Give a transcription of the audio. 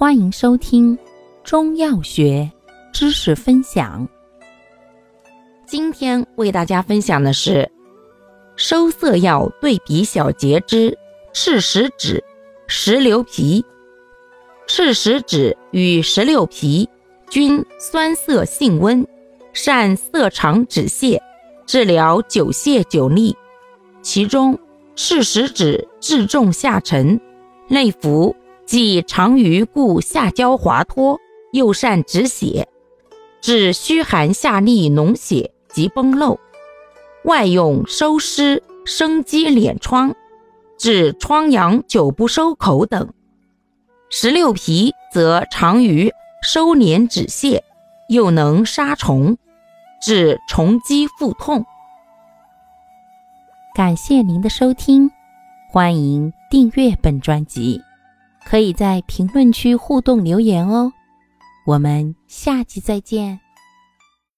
欢迎收听中药学知识分享。今天为大家分享的是收涩药对比小节之赤石脂、石榴皮。赤石脂与石榴皮均酸涩性温，善涩肠止泻，治疗久泻久痢。其中赤石脂质重下沉，内服。既长于故下焦滑脱，又善止血，治虚寒下痢脓血及崩漏；外用收湿生肌敛疮，治疮疡久不收口等。石榴皮则长于收敛止泻，又能杀虫，治虫积腹痛。感谢您的收听，欢迎订阅本专辑。可以在评论区互动留言哦，我们下期再见。